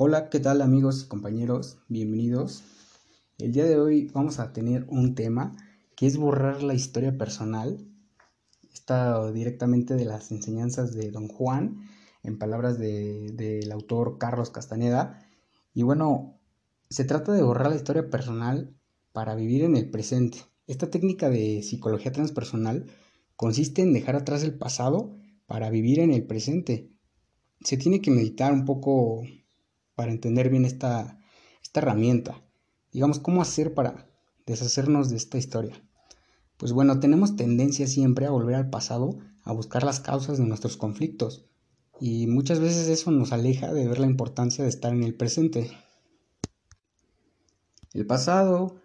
Hola, ¿qué tal amigos y compañeros? Bienvenidos. El día de hoy vamos a tener un tema que es borrar la historia personal. Está directamente de las enseñanzas de Don Juan, en palabras del autor Carlos Castaneda. Y bueno, se trata de borrar la historia personal para vivir en el presente. Esta técnica de psicología transpersonal consiste en dejar atrás el pasado para vivir en el presente. Se tiene que meditar un poco para entender bien esta, esta herramienta. Digamos, ¿cómo hacer para deshacernos de esta historia? Pues bueno, tenemos tendencia siempre a volver al pasado, a buscar las causas de nuestros conflictos. Y muchas veces eso nos aleja de ver la importancia de estar en el presente. El pasado,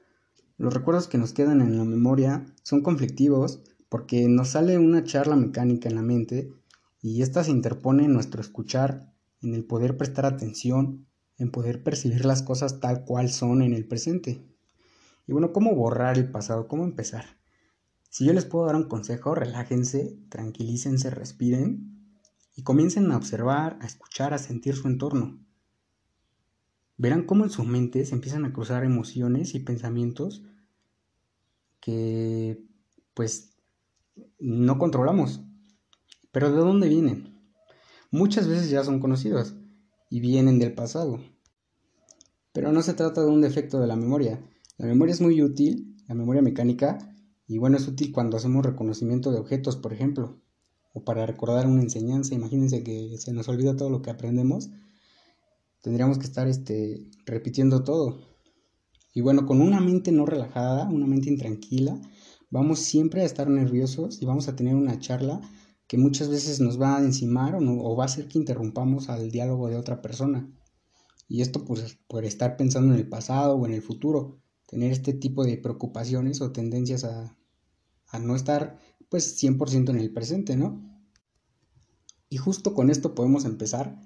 los recuerdos que nos quedan en la memoria son conflictivos porque nos sale una charla mecánica en la mente y ésta se interpone en nuestro escuchar en el poder prestar atención, en poder percibir las cosas tal cual son en el presente. Y bueno, ¿cómo borrar el pasado? ¿Cómo empezar? Si yo les puedo dar un consejo, relájense, tranquilícense, respiren y comiencen a observar, a escuchar, a sentir su entorno. Verán cómo en su mente se empiezan a cruzar emociones y pensamientos que pues no controlamos. Pero ¿de dónde vienen? Muchas veces ya son conocidos y vienen del pasado. Pero no se trata de un defecto de la memoria. La memoria es muy útil, la memoria mecánica, y bueno, es útil cuando hacemos reconocimiento de objetos, por ejemplo, o para recordar una enseñanza. Imagínense que se nos olvida todo lo que aprendemos. Tendríamos que estar este, repitiendo todo. Y bueno, con una mente no relajada, una mente intranquila, vamos siempre a estar nerviosos y vamos a tener una charla que muchas veces nos va a encimar o, va a hacer que interrumpamos al diálogo de otra persona. Y esto pues, por estar pensando en el pasado o en el futuro, tener este tipo de preocupaciones o tendencias a, a no estar pues 100% en el presente, ¿no? Y justo con esto podemos empezar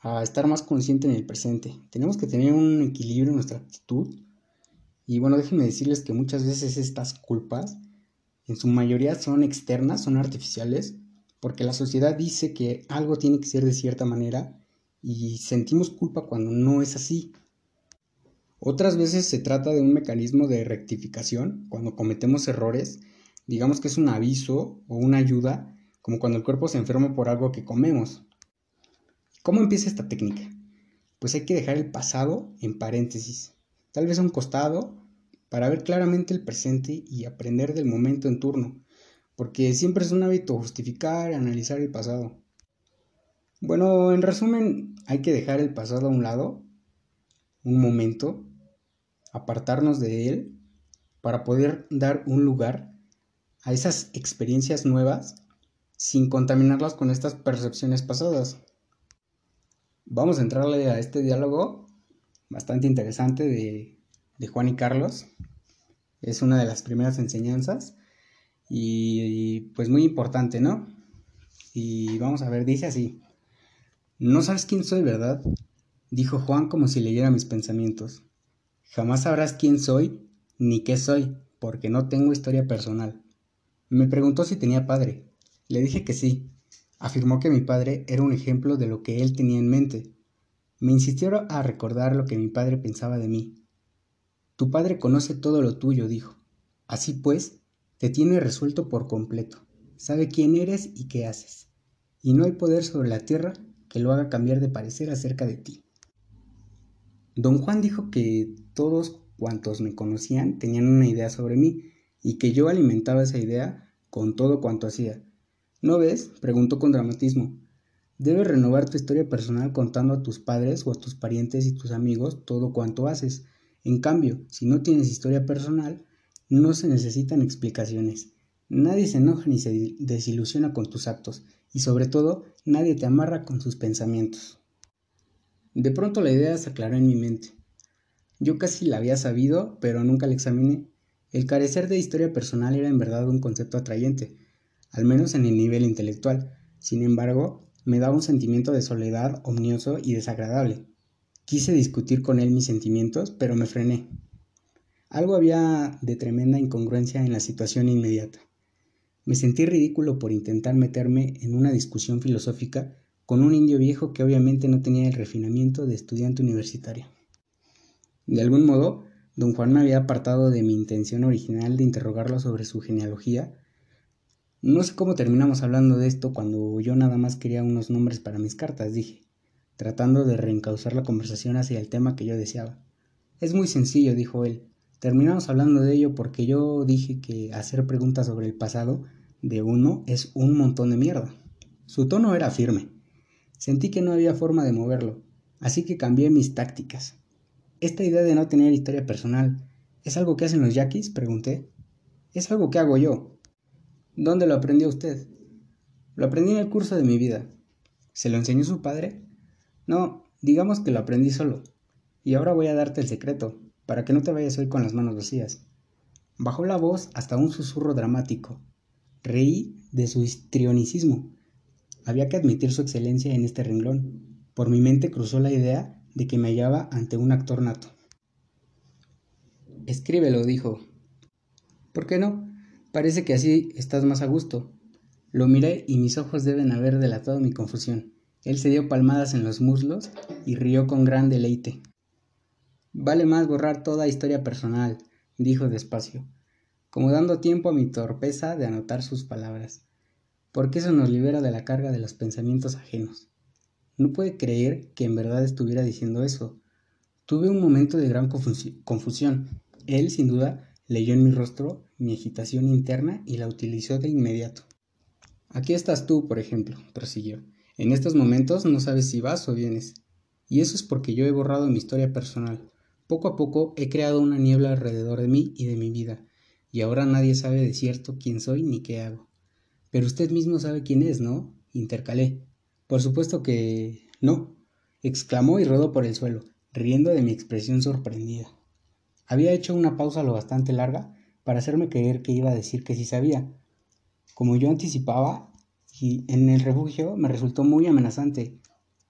a estar más consciente en el presente. Tenemos que tener un equilibrio en nuestra actitud. Y bueno, déjenme decirles que muchas veces estas culpas en su mayoría son externas, son artificiales, porque la sociedad dice que algo tiene que ser de cierta manera y sentimos culpa cuando no es así. Otras veces se trata de un mecanismo de rectificación, cuando cometemos errores, digamos que es un aviso o una ayuda, como cuando el cuerpo se enferma por algo que comemos. ¿Cómo empieza esta técnica? Pues hay que dejar el pasado en paréntesis, tal vez a un costado para ver claramente el presente y aprender del momento en turno, porque siempre es un hábito justificar analizar el pasado. Bueno, en resumen, hay que dejar el pasado a un lado, un momento, apartarnos de él para poder dar un lugar a esas experiencias nuevas sin contaminarlas con estas percepciones pasadas. Vamos a entrarle a este diálogo bastante interesante de de Juan y Carlos. Es una de las primeras enseñanzas y, pues muy importante, ¿no? Y vamos a ver, dice así. No sabes quién soy, ¿verdad? Dijo Juan como si leyera mis pensamientos. Jamás sabrás quién soy ni qué soy, porque no tengo historia personal. Me preguntó si tenía padre. Le dije que sí. Afirmó que mi padre era un ejemplo de lo que él tenía en mente. Me insistió a recordar lo que mi padre pensaba de mí. Tu padre conoce todo lo tuyo, dijo. Así pues, te tiene resuelto por completo. Sabe quién eres y qué haces. Y no hay poder sobre la tierra que lo haga cambiar de parecer acerca de ti. Don Juan dijo que todos cuantos me conocían tenían una idea sobre mí y que yo alimentaba esa idea con todo cuanto hacía. ¿No ves? preguntó con dramatismo. Debes renovar tu historia personal contando a tus padres o a tus parientes y tus amigos todo cuanto haces en cambio, si no tienes historia personal, no se necesitan explicaciones. Nadie se enoja ni se desilusiona con tus actos y sobre todo nadie te amarra con sus pensamientos. De pronto la idea se aclaró en mi mente. Yo casi la había sabido, pero nunca la examiné. El carecer de historia personal era en verdad un concepto atrayente, al menos en el nivel intelectual. Sin embargo, me daba un sentimiento de soledad omnioso y desagradable. Quise discutir con él mis sentimientos, pero me frené. Algo había de tremenda incongruencia en la situación inmediata. Me sentí ridículo por intentar meterme en una discusión filosófica con un indio viejo que obviamente no tenía el refinamiento de estudiante universitario. De algún modo, don Juan me había apartado de mi intención original de interrogarlo sobre su genealogía. No sé cómo terminamos hablando de esto cuando yo nada más quería unos nombres para mis cartas, dije, tratando de reencauzar la conversación hacia el tema que yo deseaba. Es muy sencillo, dijo él. Terminamos hablando de ello porque yo dije que hacer preguntas sobre el pasado de uno es un montón de mierda. Su tono era firme. Sentí que no había forma de moverlo, así que cambié mis tácticas. Esta idea de no tener historia personal, ¿es algo que hacen los yaquis? pregunté. Es algo que hago yo. ¿Dónde lo aprendió usted? Lo aprendí en el curso de mi vida. ¿Se lo enseñó su padre? No, digamos que lo aprendí solo. Y ahora voy a darte el secreto, para que no te vayas hoy con las manos vacías. Bajó la voz hasta un susurro dramático. Reí de su histrionicismo. Había que admitir su excelencia en este renglón. Por mi mente cruzó la idea de que me hallaba ante un actor nato. Escríbelo, dijo. ¿Por qué no? Parece que así estás más a gusto. Lo miré y mis ojos deben haber delatado mi confusión. Él se dio palmadas en los muslos y rió con gran deleite. Vale más borrar toda historia personal, dijo despacio, como dando tiempo a mi torpeza de anotar sus palabras, porque eso nos libera de la carga de los pensamientos ajenos. No puede creer que en verdad estuviera diciendo eso. Tuve un momento de gran confusión. Él, sin duda, leyó en mi rostro mi agitación interna y la utilizó de inmediato. Aquí estás tú, por ejemplo, prosiguió. En estos momentos no sabes si vas o vienes. Y eso es porque yo he borrado mi historia personal. Poco a poco he creado una niebla alrededor de mí y de mi vida, y ahora nadie sabe de cierto quién soy ni qué hago. Pero usted mismo sabe quién es, ¿no? intercalé. Por supuesto que no, exclamó y rodó por el suelo, riendo de mi expresión sorprendida. Había hecho una pausa lo bastante larga para hacerme creer que iba a decir que sí sabía. Como yo anticipaba, y en el refugio me resultó muy amenazante.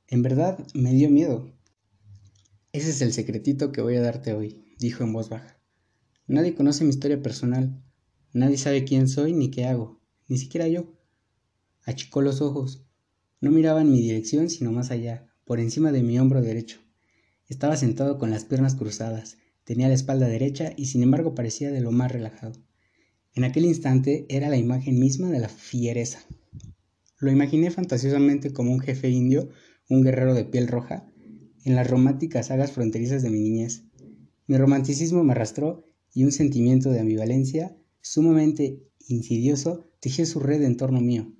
En verdad me dio miedo. Ese es el secretito que voy a darte hoy, dijo en voz baja. Nadie conoce mi historia personal, nadie sabe quién soy ni qué hago, ni siquiera yo. Achicó los ojos. No miraba en mi dirección, sino más allá, por encima de mi hombro derecho. Estaba sentado con las piernas cruzadas, tenía la espalda derecha y sin embargo parecía de lo más relajado. En aquel instante era la imagen misma de la fiereza. Lo imaginé fantasiosamente como un jefe indio, un guerrero de piel roja, en las románticas sagas fronterizas de mi niñez. Mi romanticismo me arrastró y un sentimiento de ambivalencia sumamente insidioso tejió su red en torno mío.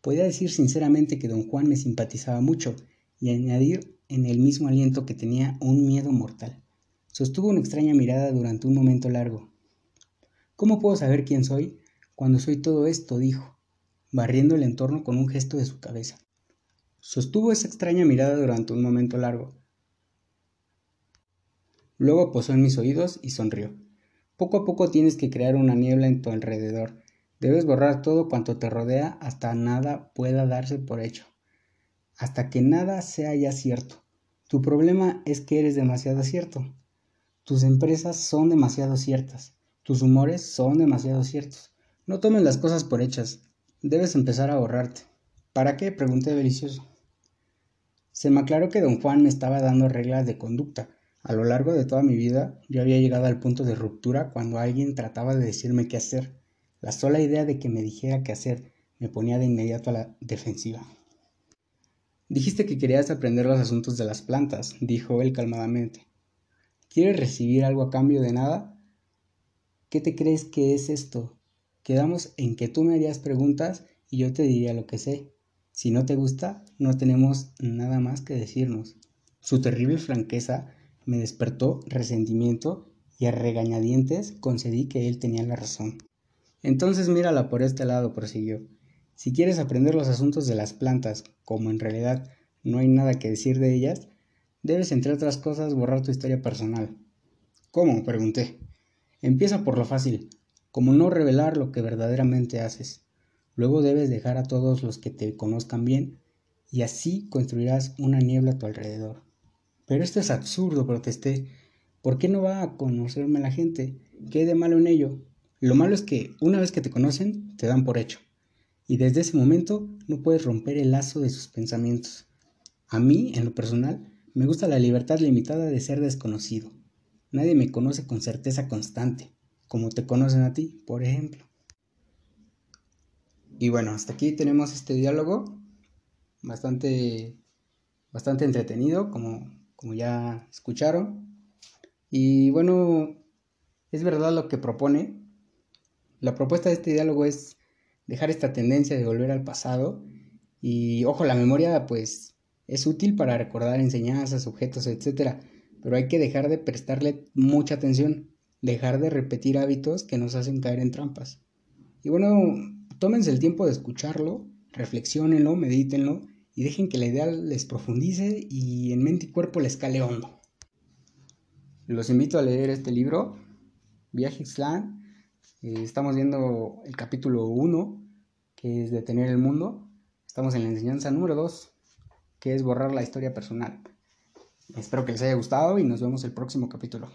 Podía decir sinceramente que don Juan me simpatizaba mucho y añadir en el mismo aliento que tenía un miedo mortal. Sostuvo una extraña mirada durante un momento largo. ¿Cómo puedo saber quién soy cuando soy todo esto? dijo, barriendo el entorno con un gesto de su cabeza. Sostuvo esa extraña mirada durante un momento largo, Luego posó en mis oídos y sonrió. Poco a poco tienes que crear una niebla en tu alrededor. Debes borrar todo cuanto te rodea hasta nada pueda darse por hecho. Hasta que nada sea ya cierto. Tu problema es que eres demasiado cierto. Tus empresas son demasiado ciertas. Tus humores son demasiado ciertos. No tomes las cosas por hechas. Debes empezar a borrarte. ¿Para qué? pregunté delicioso. Se me aclaró que don Juan me estaba dando reglas de conducta a lo largo de toda mi vida yo había llegado al punto de ruptura cuando alguien trataba de decirme qué hacer. La sola idea de que me dijera qué hacer me ponía de inmediato a la defensiva. Dijiste que querías aprender los asuntos de las plantas, dijo él calmadamente. ¿Quieres recibir algo a cambio de nada? ¿Qué te crees que es esto? Quedamos en que tú me harías preguntas y yo te diría lo que sé. Si no te gusta, no tenemos nada más que decirnos. Su terrible franqueza me despertó resentimiento y a regañadientes concedí que él tenía la razón. Entonces mírala por este lado, prosiguió. Si quieres aprender los asuntos de las plantas, como en realidad no hay nada que decir de ellas, debes, entre otras cosas, borrar tu historia personal. ¿Cómo? pregunté. Empieza por lo fácil, como no revelar lo que verdaderamente haces. Luego debes dejar a todos los que te conozcan bien, y así construirás una niebla a tu alrededor. Pero esto es absurdo, protesté. ¿Por qué no va a conocerme la gente? ¿Qué hay de malo en ello? Lo malo es que una vez que te conocen, te dan por hecho. y desde ese momento no puedes romper el lazo de sus pensamientos. A mí, en lo personal, me gusta la libertad limitada de ser desconocido. Nadie me conoce con certeza constante, como te conocen a ti, por ejemplo. Y bueno, hasta aquí tenemos este diálogo bastante, bastante entretenido, como, como ya escucharon. Y bueno, es verdad lo que propone. La propuesta de este diálogo es dejar esta tendencia de volver al pasado. Y ojo, la memoria pues es útil para recordar enseñanzas, objetos, etc. Pero hay que dejar de prestarle mucha atención, dejar de repetir hábitos que nos hacen caer en trampas. Y bueno, tómense el tiempo de escucharlo, reflexionenlo, medítenlo y dejen que la idea les profundice y en mente y cuerpo les cale hondo. Los invito a leer este libro, Viaje Ixtlán. Eh, estamos viendo el capítulo 1, que es Detener el Mundo. Estamos en la enseñanza número 2, que es borrar la historia personal. Espero que les haya gustado y nos vemos el próximo capítulo.